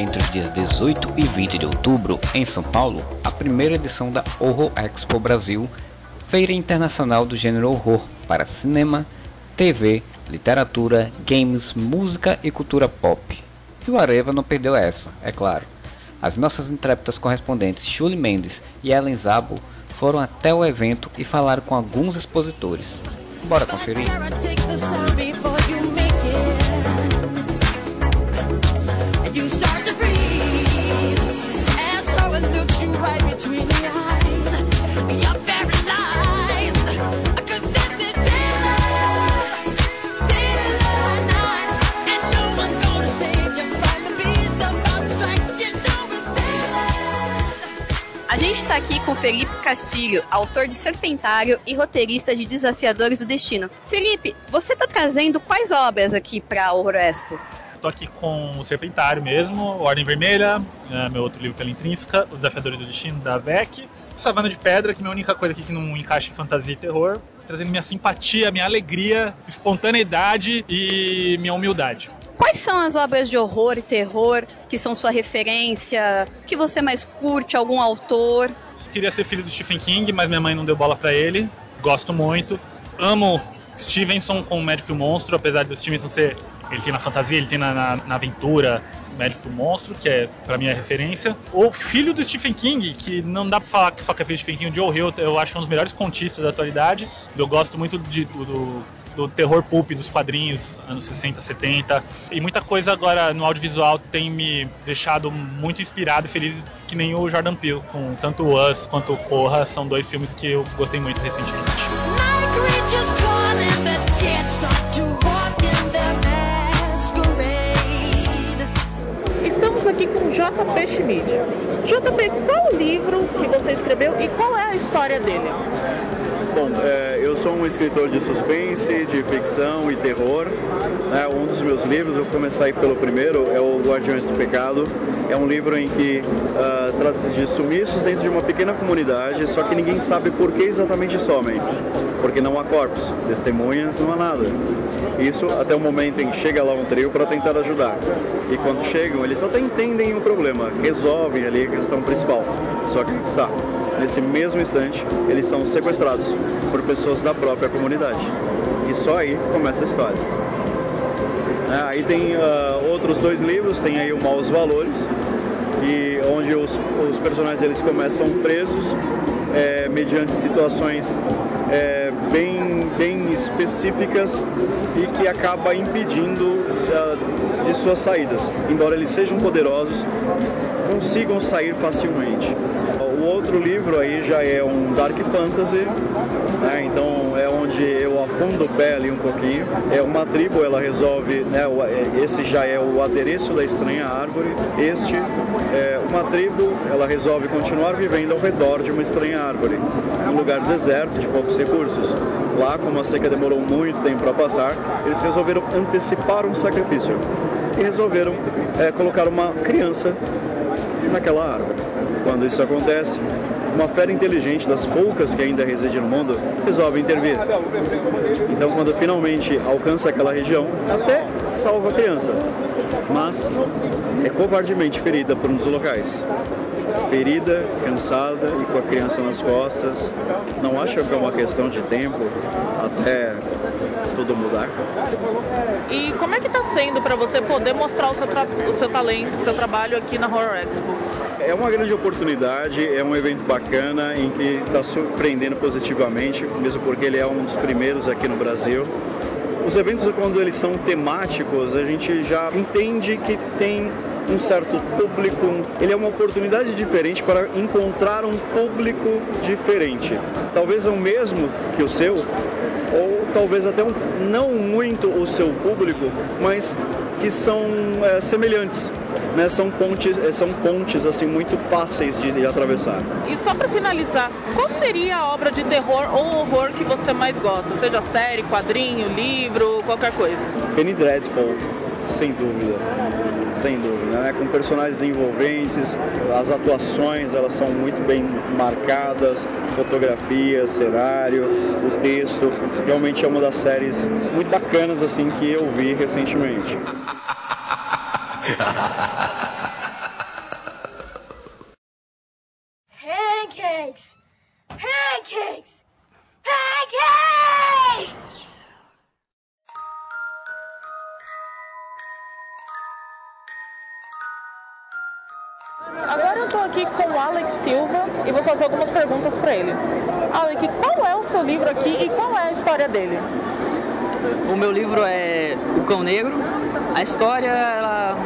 entre os dias 18 e 20 de outubro, em São Paulo, a primeira edição da Horror Expo Brasil, feira internacional do gênero horror para cinema, TV, literatura, games, música e cultura pop. E o Areva não perdeu essa, é claro. As nossas intrépidas correspondentes Shuli Mendes e Ellen Zabo foram até o evento e falaram com alguns expositores. Bora conferir? Está aqui com Felipe Castilho, autor de Serpentário e roteirista de Desafiadores do Destino. Felipe, você está trazendo quais obras aqui para o Expo? Estou aqui com o Serpentário mesmo, Ordem Vermelha, é, meu outro livro pela Intrínseca, O Desafiadores do Destino, da VEC, Savana de Pedra, que é a única coisa aqui que não encaixa em fantasia e terror, trazendo minha simpatia, minha alegria, espontaneidade e minha humildade. Quais são as obras de horror e terror que são sua referência? Que você mais curte? Algum autor? Queria ser filho do Stephen King, mas minha mãe não deu bola para ele. Gosto muito. Amo Stevenson com o Médico e o Monstro, apesar do Stevenson ser. Ele tem na fantasia, ele tem na, na, na aventura Médico e o Monstro, que é para mim a referência. O filho do Stephen King, que não dá pra falar que só que é filho do Stephen King, o Joe Hill, eu acho que é um dos melhores contistas da atualidade. Eu gosto muito de, do, do terror pulp dos quadrinhos, anos 60, 70. E muita coisa agora no audiovisual tem me deixado muito inspirado e feliz, que nem o Jordan Peele, com tanto o Us quanto o Corra, são dois filmes que eu gostei muito recentemente. Estamos aqui com JP Schmidt. JP, qual o livro que você escreveu e qual é a história dele? Bom, é, eu sou um escritor de suspense, de ficção e terror. Né? Um dos meus livros, vou começar aí pelo primeiro, é o Guardiões do Pecado. É um livro em que uh, trata-se de sumiços dentro de uma pequena comunidade, só que ninguém sabe por que exatamente somem. Porque não há corpos, testemunhas, não há nada. Isso até o momento em que chega lá um trio para tentar ajudar. E quando chegam, eles até entendem o problema, resolvem ali a questão principal. Só que está nesse mesmo instante, eles são sequestrados por pessoas da própria comunidade. E só aí começa a história. É, aí tem uh, outros dois livros, tem aí o Maus Valores, que, onde os, os personagens eles começam presos é, mediante situações é, bem, bem específicas e que acaba impedindo uh, de suas saídas. Embora eles sejam poderosos, consigam sair facilmente outro livro aí já é um Dark Fantasy, né? então é onde eu afundo o pé ali um pouquinho. É uma tribo, ela resolve, né? É, esse já é o adereço da estranha árvore. Este é uma tribo, ela resolve continuar vivendo ao redor de uma estranha árvore, um lugar deserto de poucos recursos. Lá, como a seca demorou muito tempo para passar, eles resolveram antecipar um sacrifício e resolveram é, colocar uma criança naquela árvore. Quando isso acontece, uma fera inteligente, das poucas que ainda reside no mundo, resolve intervir. Então, quando finalmente alcança aquela região, até salva a criança, mas é covardemente ferida por um dos locais. Ferida, cansada e com a criança nas costas. Não acha que é uma questão de tempo até tudo mudar? E como é que está sendo para você poder mostrar o seu, o seu talento, o seu trabalho aqui na Horror Expo? É uma grande oportunidade, é um evento bacana em que está surpreendendo positivamente, mesmo porque ele é um dos primeiros aqui no Brasil. Os eventos, quando eles são temáticos, a gente já entende que tem um certo público. Ele é uma oportunidade diferente para encontrar um público diferente. Talvez é o mesmo que o seu, ou talvez até um, não muito o seu público, mas que são é, semelhantes. Né, são pontes, é, são pontes assim muito fáceis de, de atravessar. E só para finalizar, qual seria a obra de terror ou horror que você mais gosta? Seja série, quadrinho, livro, qualquer coisa. Penny Dreadful, sem dúvida sem dúvida, né? com personagens envolventes, as atuações elas são muito bem marcadas, fotografia, cenário, o texto, realmente é uma das séries muito bacanas assim que eu vi recentemente. Pancakes! Pancakes! Tô aqui com o Alex Silva e vou fazer algumas perguntas para ele. Alex, qual é o seu livro aqui e qual é a história dele? O meu livro é O Cão Negro. A história ela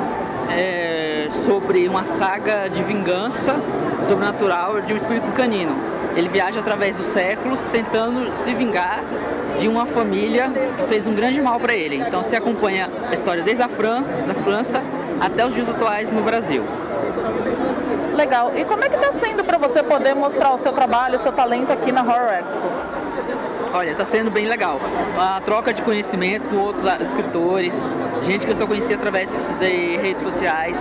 é sobre uma saga de vingança sobrenatural de um espírito canino. Ele viaja através dos séculos tentando se vingar de uma família que fez um grande mal para ele. Então se acompanha a história desde a França, da França até os dias atuais no Brasil. Legal. E como é que está sendo para você poder mostrar o seu trabalho, o seu talento aqui na Horror Expo? Olha, está sendo bem legal. A troca de conhecimento com outros escritores, gente que eu só conheci através de redes sociais,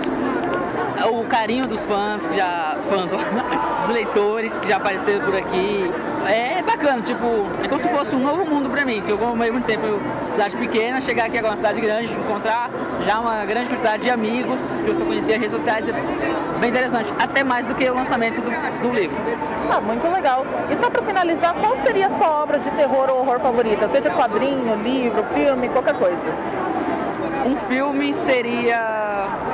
o carinho dos fãs, que já fãs, dos leitores que já apareceram por aqui. É bacana, tipo, é como se fosse um novo mundo para mim, que eu como muito tempo em cidade pequena, chegar aqui agora uma cidade grande, encontrar já uma grande quantidade de amigos que eu só conhecia redes sociais, é bem interessante, até mais do que o lançamento do, do livro. Ah, muito legal. E só para finalizar, qual seria a sua obra de terror ou horror favorita? Seja quadrinho, livro, filme, qualquer coisa. Um filme seria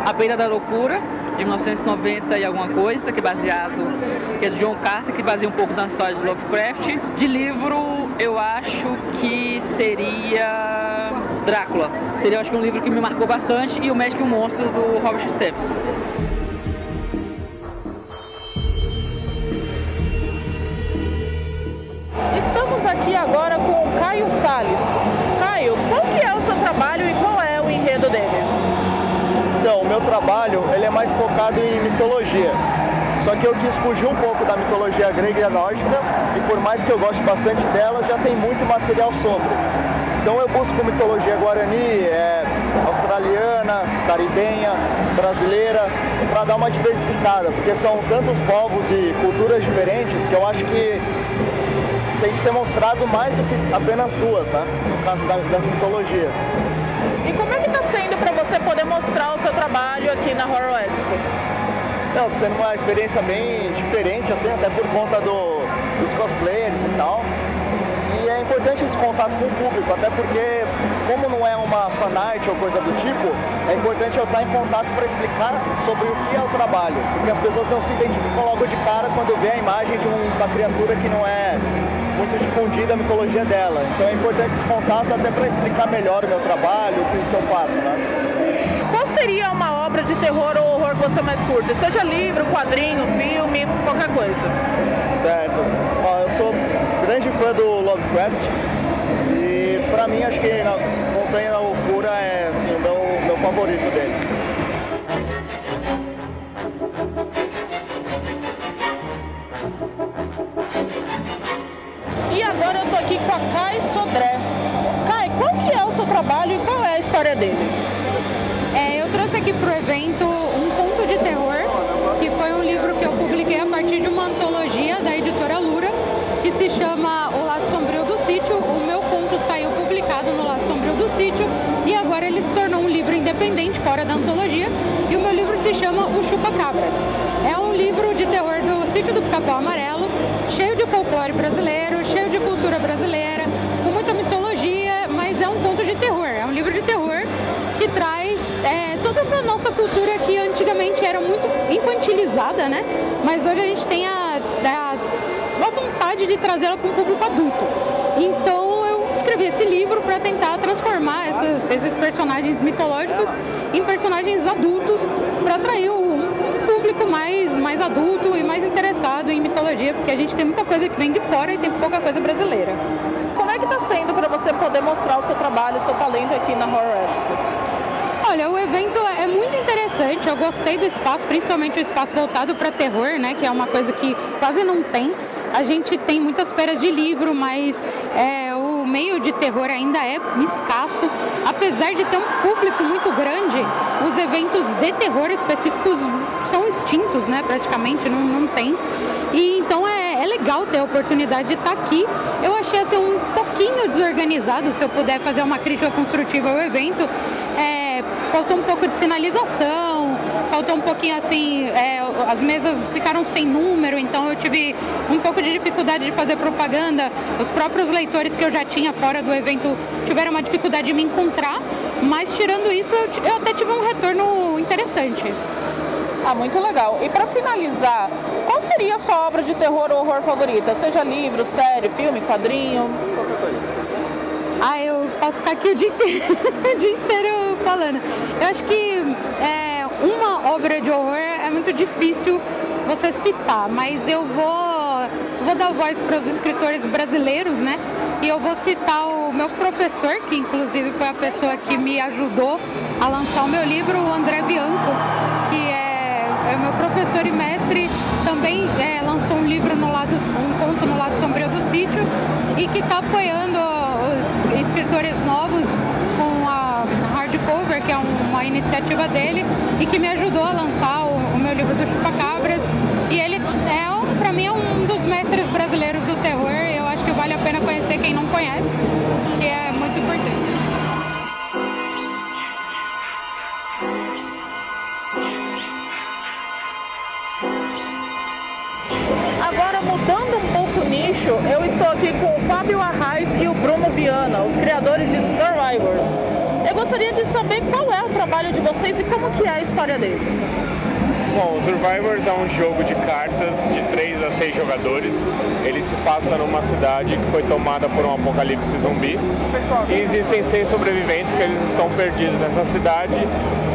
A Beira da Loucura, de 1990 e alguma coisa, que é baseado, que é do John Carter, que baseia um pouco nas histórias de Lovecraft. De livro, eu acho que seria Drácula. Seria, acho que um livro que me marcou bastante, e O Médico e o Monstro, do Robert Stevenson. Meu trabalho ele é mais focado em mitologia. Só que eu quis fugir um pouco da mitologia grega e nórdica, e por mais que eu goste bastante dela, já tem muito material sobre. Então eu busco mitologia guarani, é, australiana, caribenha, brasileira, para dar uma diversificada, porque são tantos povos e culturas diferentes que eu acho que tem que ser mostrado mais do que apenas duas, né? No caso das mitologias. E como é que está você poder mostrar o seu trabalho aqui na Horror Expo? Não, sendo uma experiência bem diferente, assim, até por conta do, dos cosplayers e tal. E é importante esse contato com o público, até porque, como não é uma fanart ou coisa do tipo, é importante eu estar em contato para explicar sobre o que é o trabalho, porque as pessoas não se identificam logo de cara quando vê a imagem de um, uma criatura que não é muito difundida a mitologia dela. Então é importante esse contato até para explicar melhor o meu trabalho, o que eu faço, né? Seria uma obra de terror ou horror que você mais curte? Seja livro, quadrinho, filme, qualquer coisa. Certo. Ó, eu sou grande fã do Lovecraft e pra mim acho que na Montanha da Loucura é assim, o meu, meu favorito dele. E agora eu tô aqui com a Kai Sodré. Kai, qual que é o seu trabalho e qual é a história dele? Trouxe aqui pro evento um conto de terror, que foi um livro que eu publiquei a partir de uma antologia da editora Lura, que se chama O Lado Sombrio do Sítio. O meu conto saiu publicado no Lado Sombrio do Sítio e agora ele se tornou um livro independente fora da antologia. E o meu livro se chama O Chupa Cabras. É um livro de terror do Sítio do Capão Amarelo, cheio de folclore brasileiro, cheio de cultura brasileira, com muita mitologia, mas é um conto de terror. É um livro de terror que traz é, toda essa nossa cultura que antigamente era muito infantilizada, né? Mas hoje a gente tem a, a, a vontade de trazê-la para um público adulto. Então eu escrevi esse livro para tentar transformar essas, esses personagens mitológicos em personagens adultos para atrair um, público mais, mais adulto e mais interessado em mitologia, porque a gente tem muita coisa que vem de fora e tem pouca coisa brasileira. Como é que está sendo para você poder mostrar o seu trabalho, o seu talento aqui na Horror Expo? Olha, o evento é muito interessante. Eu gostei do espaço, principalmente o espaço voltado para terror, né? Que é uma coisa que quase não tem. A gente tem muitas feiras de livro, mas é, o meio de terror ainda é escasso, apesar de ter um público muito grande, os eventos de terror específicos são extintos, né? Praticamente não, não tem. E então é, é legal ter a oportunidade de estar aqui. Eu achei assim um pouquinho desorganizado, se eu puder fazer uma crítica construtiva ao evento. É, faltou um pouco de sinalização, faltou um pouquinho assim, é, as mesas ficaram sem número, então eu tive um pouco de dificuldade de fazer propaganda. Os próprios leitores que eu já tinha fora do evento tiveram uma dificuldade de me encontrar, mas tirando isso, eu, eu até tive um retorno interessante. Ah, muito legal. E para finalizar, qual seria a sua obra de terror ou horror favorita? Seja livro, série, filme, quadrinho? Ah, eu posso ficar aqui o dia inteiro, o dia inteiro falando. Eu acho que é, uma obra de horror é muito difícil você citar, mas eu vou, vou dar voz para os escritores brasileiros, né? E eu vou citar o meu professor, que inclusive foi a pessoa que me ajudou a lançar o meu livro, o André Bianco, que é, é meu professor e mestre, também é, lançou um livro no lado, um conto no lado sombrio do sítio e que está apoiando iniciativa dele, e que me ajudou a lançar o, o meu livro do Chupacabras. E ele é, para mim, é um dos mestres brasileiros do terror. Eu acho que vale a pena conhecer quem não conhece, que é muito importante. Agora, mudando um pouco o nicho, eu estou aqui com o Fábio Arraes e o Bruno Viana, os criadores de Survivors. Gostaria de saber qual é o trabalho de vocês e como que é a história dele. Bom, o Survivors é um jogo de cartas de 3 a 6 jogadores. Ele se passa numa cidade que foi tomada por um apocalipse zumbi. E existem seis sobreviventes que eles estão perdidos nessa cidade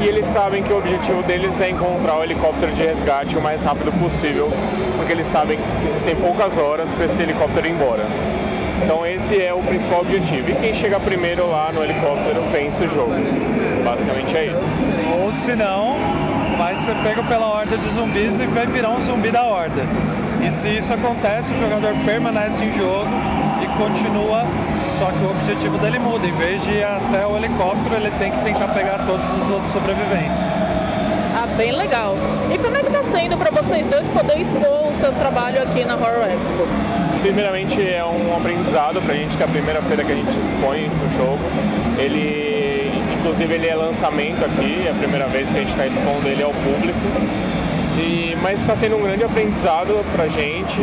e eles sabem que o objetivo deles é encontrar o helicóptero de resgate o mais rápido possível, porque eles sabem que existem poucas horas para esse helicóptero ir embora. Então esse é o principal objetivo. E quem chega primeiro lá no helicóptero vence o jogo. Basicamente é isso. Ou se não, vai ser pego pela horda de zumbis e vai virar um zumbi da horda. E se isso acontece, o jogador permanece em jogo e continua, só que o objetivo dele muda. Em vez de ir até o helicóptero, ele tem que tentar pegar todos os outros sobreviventes. Ah, bem legal. E como é que está sendo para vocês dois poder expor o seu trabalho aqui na Horror Expo? Primeiramente é um aprendizado pra gente, que é a primeira feira que a gente expõe no jogo. Ele, inclusive, ele é lançamento aqui, é a primeira vez que a gente está expondo ele ao público. E, mas está sendo um grande aprendizado pra gente.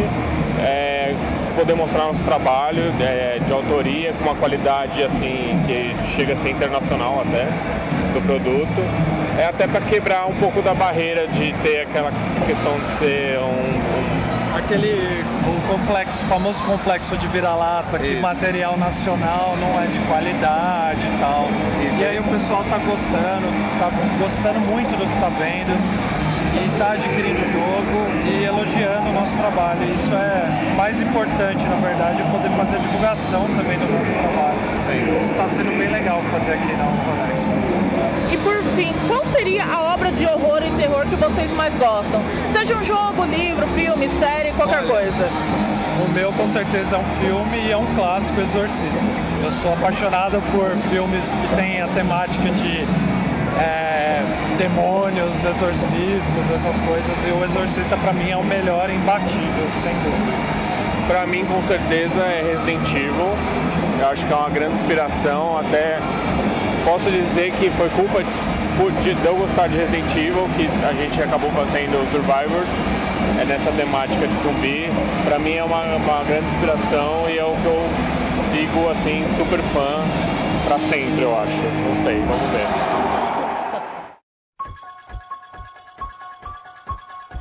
é, poder mostrar nosso trabalho é, de autoria com uma qualidade assim que chega a ser internacional até do produto. É até para quebrar um pouco da barreira de ter aquela questão de ser um Aquele o complexo, famoso complexo de vira-lata, que Isso. material nacional não é de qualidade e tal. E aí o pessoal tá gostando, tá gostando muito do que tá vendo e tá adquirindo o jogo e elogiando o nosso trabalho. Isso é mais importante, na verdade, poder fazer a divulgação também do nosso trabalho. Isso está sendo bem legal fazer aqui na Unconex. E por fim, qual seria a obra de horror e terror que vocês mais gostam? Seja um jogo, livro, filme, série, qualquer coisa. O meu com certeza é um filme e é um clássico Exorcista. Eu sou apaixonado por filmes que têm a temática de demônios, exorcismos, essas coisas. E o Exorcista pra mim é o melhor imbatível, sem dúvida. Pra mim, com certeza, é Resident Evil. Eu acho que é uma grande inspiração. Até posso dizer que foi culpa de eu gostar de Resident Evil que a gente acabou fazendo Survivors. É nessa temática de zumbi. Pra mim é uma, uma grande inspiração e é o que eu sigo, assim, super fã pra sempre, eu acho. Não sei, vamos ver.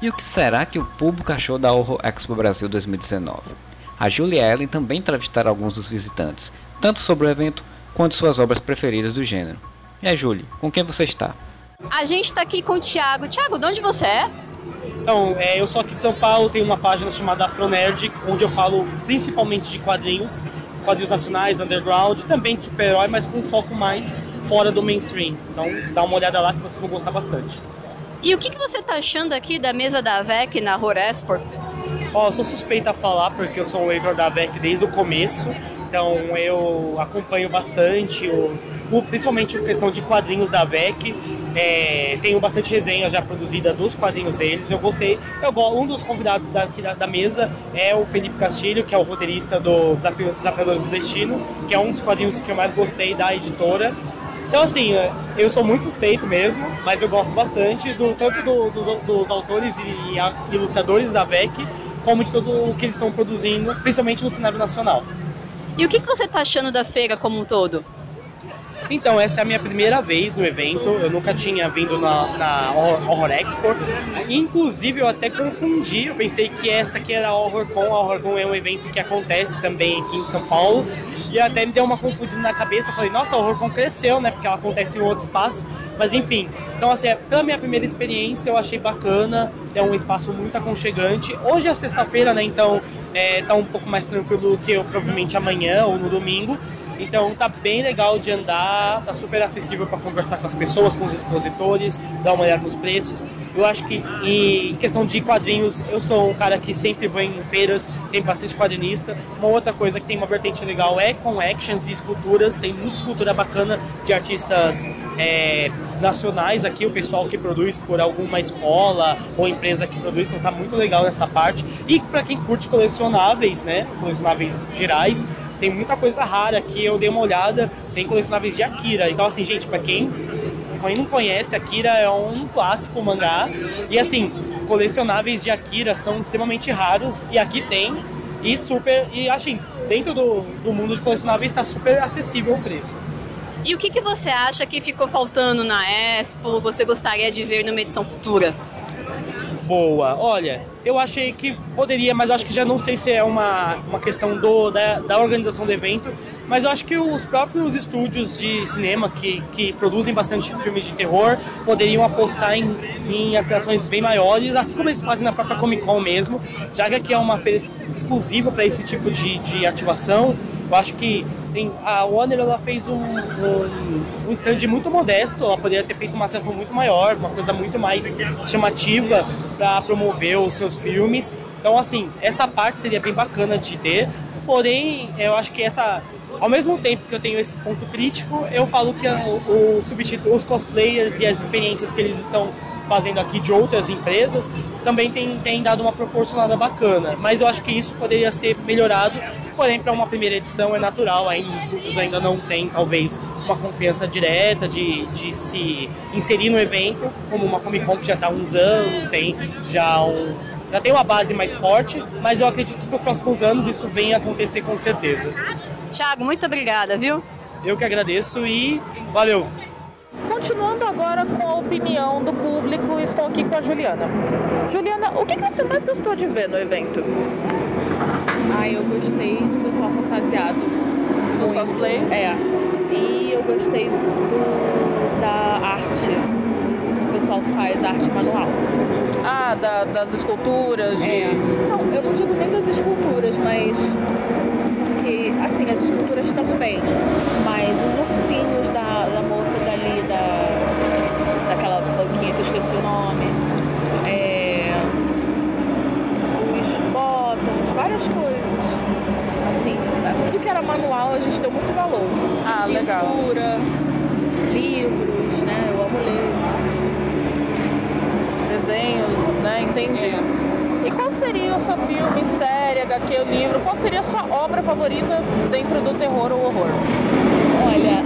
E o que será que o público achou da Horror Expo Brasil 2019? A Julia Ellen também entrevistará alguns dos visitantes, tanto sobre o evento quanto suas obras preferidas do gênero. E aí, Julie, com quem você está? A gente tá aqui com o Thiago. Thiago, de onde você é? Então, é, eu sou aqui de São Paulo, tenho uma página chamada Afronerd, onde eu falo principalmente de quadrinhos, quadrinhos nacionais, underground, também de super-herói, mas com um foco mais fora do mainstream. Então, dá uma olhada lá que vocês vão gostar bastante. E o que, que você tá achando aqui da mesa da VEC na Horror Expo? Ó, sou suspeita a falar porque eu sou um waiver da VEC desde o começo. Então eu acompanho bastante, o, o, principalmente a questão de quadrinhos da VEC. É, tenho bastante resenha já produzida dos quadrinhos deles. Eu gostei. Eu, um dos convidados da, da, da, mesa é o Felipe Castilho, que é o roteirista do Desafio, Desafiadores do Destino, que é um dos quadrinhos que eu mais gostei da editora. Então, assim, eu sou muito suspeito mesmo, mas eu gosto bastante do tanto do, dos, dos, autores e ilustradores da VEC, como de tudo o que eles estão produzindo, principalmente no cenário nacional. E o que, que você está achando da feira como um todo? Então, essa é a minha primeira vez no evento. Eu nunca tinha vindo na, na Horror Expo. Inclusive, eu até confundi. Eu pensei que essa aqui era a HorrorCon. A HorrorCon é um evento que acontece também aqui em São Paulo. E até me deu uma confundida na cabeça. Eu falei, nossa, a HorrorCon cresceu, né? Porque ela acontece em outro espaço. Mas enfim. Então, assim, pela minha primeira experiência, eu achei bacana. É um espaço muito aconchegante. Hoje é sexta-feira, né? Então, é, tá um pouco mais tranquilo do que eu provavelmente amanhã ou no domingo. Então tá bem legal de andar, tá super acessível para conversar com as pessoas, com os expositores, dar uma olhada nos preços. Eu acho que em questão de quadrinhos, eu sou um cara que sempre vou em feiras, tem bastante quadrinista. Uma outra coisa que tem uma vertente legal é com actions e esculturas, tem muita escultura bacana de artistas é, nacionais aqui, o pessoal que produz por alguma escola ou empresa que produz, então tá muito legal nessa parte. E para quem curte colecionáveis, né, colecionáveis gerais, tem muita coisa rara aqui, eu dei uma olhada, tem colecionáveis de Akira. Então, assim, gente, para quem, quem não conhece, Akira é um clássico mangá. E, assim, colecionáveis de Akira são extremamente raros e aqui tem. E super, e assim, dentro do, do mundo de colecionáveis está super acessível o preço. E o que, que você acha que ficou faltando na Expo? Você gostaria de ver numa edição futura? Boa, olha, eu achei que poderia, mas acho que já não sei se é uma, uma questão do, da, da organização do evento, mas eu acho que os próprios estúdios de cinema que, que produzem bastante filmes de terror poderiam apostar em, em atrações bem maiores, assim como eles fazem na própria Comic Con mesmo, já que aqui é uma feira exclusiva para esse tipo de, de ativação. Eu acho que tem, a Warner ela fez um, um, um stand muito modesto, ela poderia ter feito uma atração muito maior, uma coisa muito mais chamativa para promover os seus filmes. Então, assim, essa parte seria bem bacana de ter. Porém, eu acho que essa ao mesmo tempo que eu tenho esse ponto crítico, eu falo que o, o os cosplayers e as experiências que eles estão fazendo aqui de outras empresas também tem, tem dado uma proporcionada bacana. Mas eu acho que isso poderia ser melhorado, porém, para uma primeira edição é natural, ainda os estúdios ainda não têm, talvez, uma confiança direta de, de se inserir no evento, como uma Comic Con que já está há uns anos, tem já um, já tem uma base mais forte, mas eu acredito que nos próximos anos isso venha a acontecer com certeza. Thiago, muito obrigada, viu? Eu que agradeço e valeu! Continuando agora com a opinião do público, estou aqui com a Juliana. Juliana, o que você mais gostou de ver no evento? Ah, eu gostei do pessoal fantasiado. Dos cosplays? É. E eu gostei do, da arte. Pessoal que faz arte manual. Ah, da, das esculturas? De... É. Não, eu não digo nem das esculturas, mas. Porque, assim, as esculturas também. Mas os ursinhos da, da moça dali, da, daquela banquinha que eu esqueci o nome. É, os bottoms, várias coisas. Assim, tudo que era manual a gente deu muito valor. Ah, legal. Pintura, livros, né? Eu amo ler desenhos, né? Entendi. É. E qual seria o seu filme, série, HQ, livro? Qual seria a sua obra favorita dentro do terror ou horror? Olha,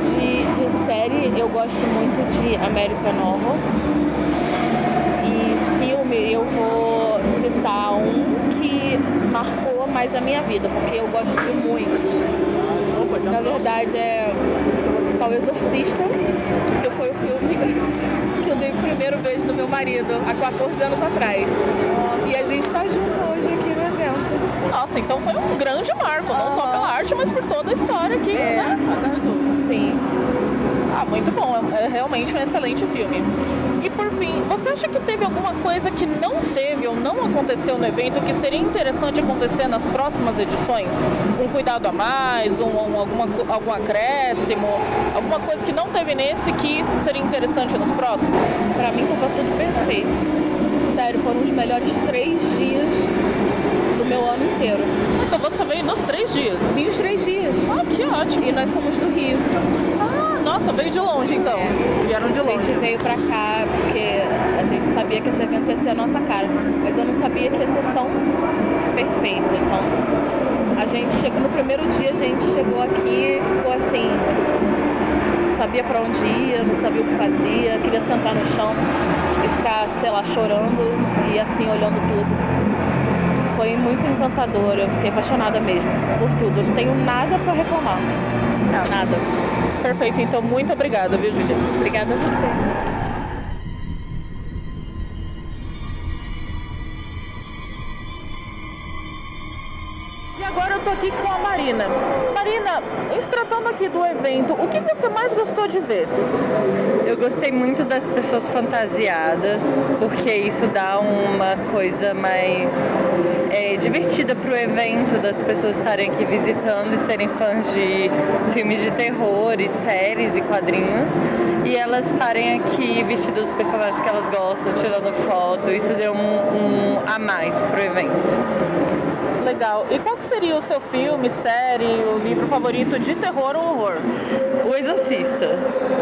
de, de série eu gosto muito de American Novel. E filme eu vou citar um que marcou mais a minha vida, porque eu gosto de muitos. Na verdade é. Eu vou citar o Exorcista, que foi o filme que eu dei o primeiro beijo no meu marido há 14 anos atrás. E a gente tá junto hoje aqui no evento. Nossa, então foi um grande marco, não só pela arte, mas por toda a história aqui, É. né? Acarretou. Sim. Ah, muito bom, é é realmente um excelente filme. E por fim, você acha que teve alguma coisa que não teve ou não aconteceu no evento que seria interessante acontecer nas próximas edições? Um cuidado a mais, um, um- alguma, algum acréscimo, alguma coisa que não teve nesse que seria interessante nos próximos? Pra mim tava tudo perfeito. Sério, foram os melhores três dias do meu ano inteiro. Então você veio nos três dias? Vim os três dias. Ah, que ótimo. E nós somos do Rio. Nossa, veio de longe então. É. Vieram de longe. A gente veio pra cá porque a gente sabia que esse evento ia ser a nossa cara. Mas eu não sabia que ia ser tão perfeito. Então, a gente chegou no primeiro dia, a gente chegou aqui e ficou assim, não sabia para onde ia, não sabia o que fazia, queria sentar no chão e ficar, sei lá, chorando e assim olhando tudo. Foi muito encantador, eu fiquei apaixonada mesmo por tudo. Não tenho nada para reclamar. Não. Nada. Perfeito, então muito obrigada, viu, Julia? Obrigada a você. agora eu tô aqui com a Marina. Do evento, o que você mais gostou de ver? Eu gostei muito das pessoas fantasiadas, porque isso dá uma coisa mais é, divertida pro evento, das pessoas estarem aqui visitando e serem fãs de filmes de terror, e séries e quadrinhos, e elas estarem aqui vestidas dos personagens que elas gostam, tirando foto. Isso deu um, um a mais pro evento. Legal. E qual seria o seu filme, série, o livro favorito de terror ou horror? O Exorcista.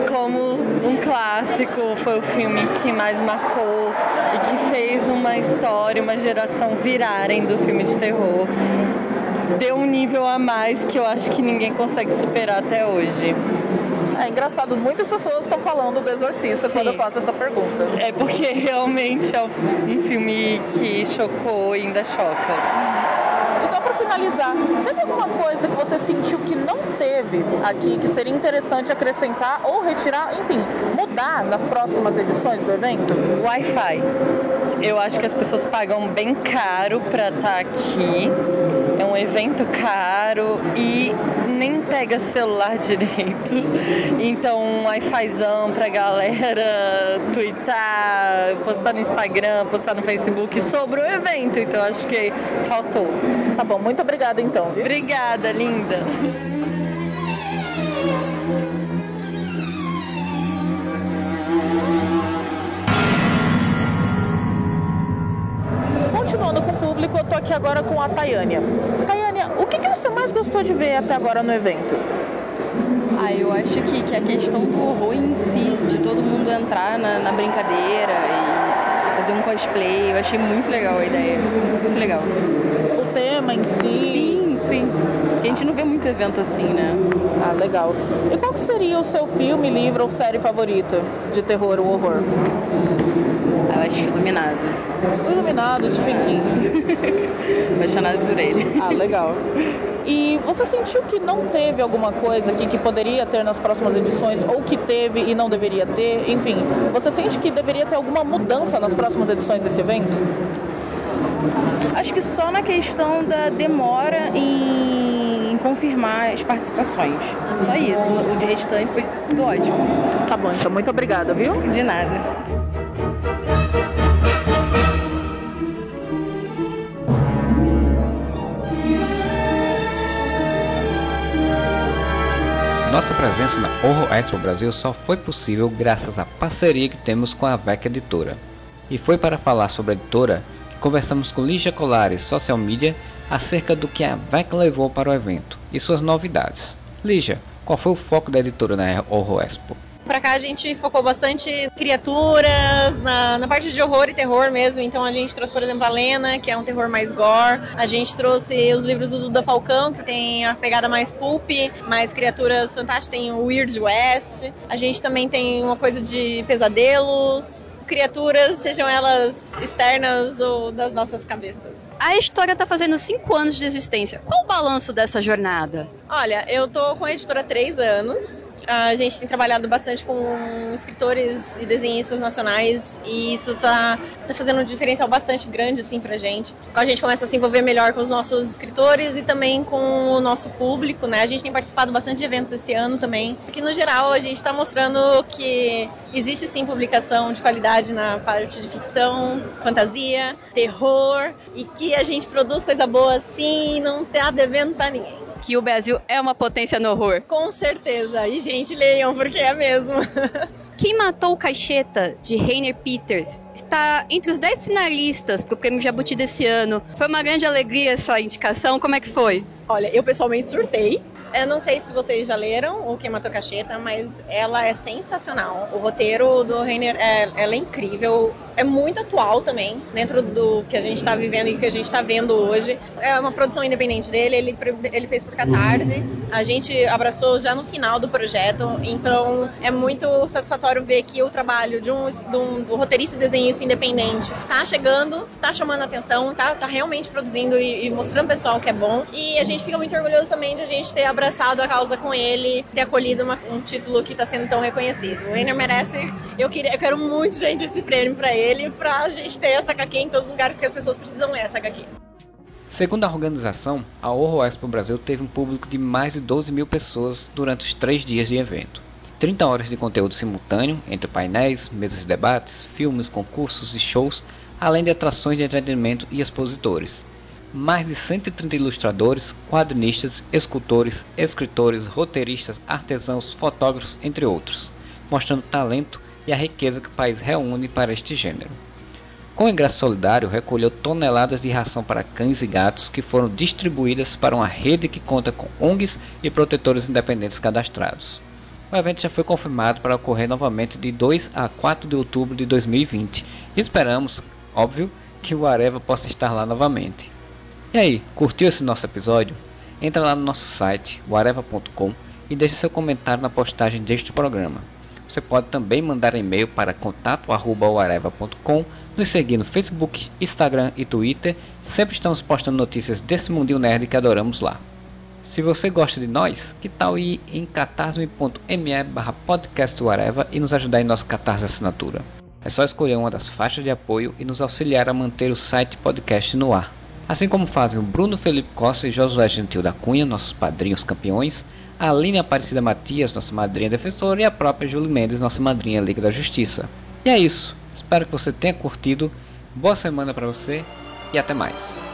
Como um clássico, foi o filme que mais marcou e que fez uma história, uma geração virarem do filme de terror. Deu um nível a mais que eu acho que ninguém consegue superar até hoje. É engraçado, muitas pessoas estão falando do Exorcista Sim. quando eu faço essa pergunta. É porque realmente é um filme que chocou e ainda choca finalizar, teve alguma coisa que você sentiu que não teve aqui, que seria interessante acrescentar ou retirar, enfim, mudar nas próximas edições do evento? Wi-Fi. Eu acho que as pessoas pagam bem caro para estar tá aqui. É um evento caro e nem pega celular direito. Então, um Wi-Fizão pra galera twittar, postar no Instagram, postar no Facebook sobre o evento. Então, acho que faltou. Tá bom, muito obrigada então. Viu? Obrigada, linda. Continuando público, eu tô aqui agora com a Tayânia. Tayânia, o que, que você mais gostou de ver até agora no evento? Ah, eu acho que, que a questão do horror em si, de todo mundo entrar na, na brincadeira e fazer um cosplay, eu achei muito legal a ideia. Muito legal. O tema em si? Sim, sim. A gente não vê muito evento assim, né? Ah, legal. E qual que seria o seu filme, livro ou série favorita de terror ou horror? Eu acho que Iluminado. O Iluminado, Stephen King. Apaixonado por ele. Ah, legal. E você sentiu que não teve alguma coisa aqui que poderia ter nas próximas edições ou que teve e não deveria ter? Enfim, você sente que deveria ter alguma mudança nas próximas edições desse evento? Acho que só na questão da demora em, em confirmar as participações. Só isso. O de restante foi tudo ótimo. Tá bom, então muito obrigada, viu? De nada. Nossa presença na Horror Expo Brasil só foi possível graças à parceria que temos com a VEC Editora. E foi para falar sobre a editora que conversamos com Lígia Colares, social media, acerca do que a VEC levou para o evento e suas novidades. Lígia, qual foi o foco da editora na Horror Expo? Pra cá a gente focou bastante criaturas, na, na parte de horror e terror mesmo. Então a gente trouxe, por exemplo, a Lena, que é um terror mais gore. A gente trouxe os livros do Duda Falcão, que tem a pegada mais pulp, mais criaturas fantásticas. Tem o Weird West. A gente também tem uma coisa de pesadelos, criaturas, sejam elas externas ou das nossas cabeças. A história está fazendo cinco anos de existência. Qual o balanço dessa jornada? Olha, eu tô com a editora há três anos. A gente tem trabalhado bastante com escritores e desenhistas nacionais e isso tá, tá fazendo um diferencial bastante grande assim pra gente. A gente começa a se envolver melhor com os nossos escritores e também com o nosso público, né? A gente tem participado bastante de eventos esse ano também, que no geral a gente está mostrando que existe sim publicação de qualidade na parte de ficção, fantasia, terror e que a gente produz coisa boa sim, não tá devendo para ninguém. Que o Brasil é uma potência no horror? Com certeza. E, gente, leiam, porque é mesmo. Quem Matou o Caixeta, de Rainer Peters, está entre os 10 finalistas para o Prêmio Jabuti desse ano. Foi uma grande alegria essa indicação, como é que foi? Olha, eu pessoalmente surtei. Eu não sei se vocês já leram o Quem Matou Cacheta, mas ela é sensacional. O roteiro do Reiner é, ela é incrível é muito atual também, dentro do que a gente está vivendo e que a gente está vendo hoje. É uma produção independente dele, ele, ele fez por Catarse, a gente abraçou já no final do projeto, então é muito satisfatório ver que o trabalho de um, de um, roteirista e desenhista independente tá chegando, tá chamando atenção, tá, tá realmente produzindo e, e mostrando pro pessoal que é bom. E a gente fica muito orgulhoso também de a gente ter abraçado a causa com ele, ter acolhido uma, um título que está sendo tão reconhecido. O Ener merece, eu, queria, eu quero muito, gente, esse prêmio para ele ele pra gente ter essa HQ em todos os lugares que as pessoas precisam ler essa HQ. Segundo a organização, a Horror Brasil teve um público de mais de 12 mil pessoas durante os três dias de evento. 30 horas de conteúdo simultâneo, entre painéis, mesas de debates, filmes, concursos e shows, além de atrações de entretenimento e expositores. Mais de 130 ilustradores, quadrinistas, escultores, escritores, roteiristas, artesãos, fotógrafos, entre outros, mostrando talento e a riqueza que o país reúne para este gênero. Com o ingresso solidário, recolheu toneladas de ração para cães e gatos que foram distribuídas para uma rede que conta com ONGs e protetores independentes cadastrados. O evento já foi confirmado para ocorrer novamente de 2 a 4 de outubro de 2020 e esperamos, óbvio, que o Areva possa estar lá novamente. E aí, curtiu esse nosso episódio? Entra lá no nosso site, areva.com e deixe seu comentário na postagem deste programa. Você pode também mandar e-mail para contato@areva.com, nos seguir no Facebook, Instagram e Twitter. Sempre estamos postando notícias desse mundinho nerd que adoramos lá. Se você gosta de nós, que tal ir em catarse.me barra e nos ajudar em nosso catarse assinatura? É só escolher uma das faixas de apoio e nos auxiliar a manter o site podcast no ar. Assim como fazem o Bruno Felipe Costa e Josué Gentil da Cunha, nossos padrinhos campeões, a Aline Aparecida Matias, nossa madrinha defensora, e a própria Julie Mendes, nossa madrinha Liga da Justiça. E é isso. Espero que você tenha curtido. Boa semana para você e até mais.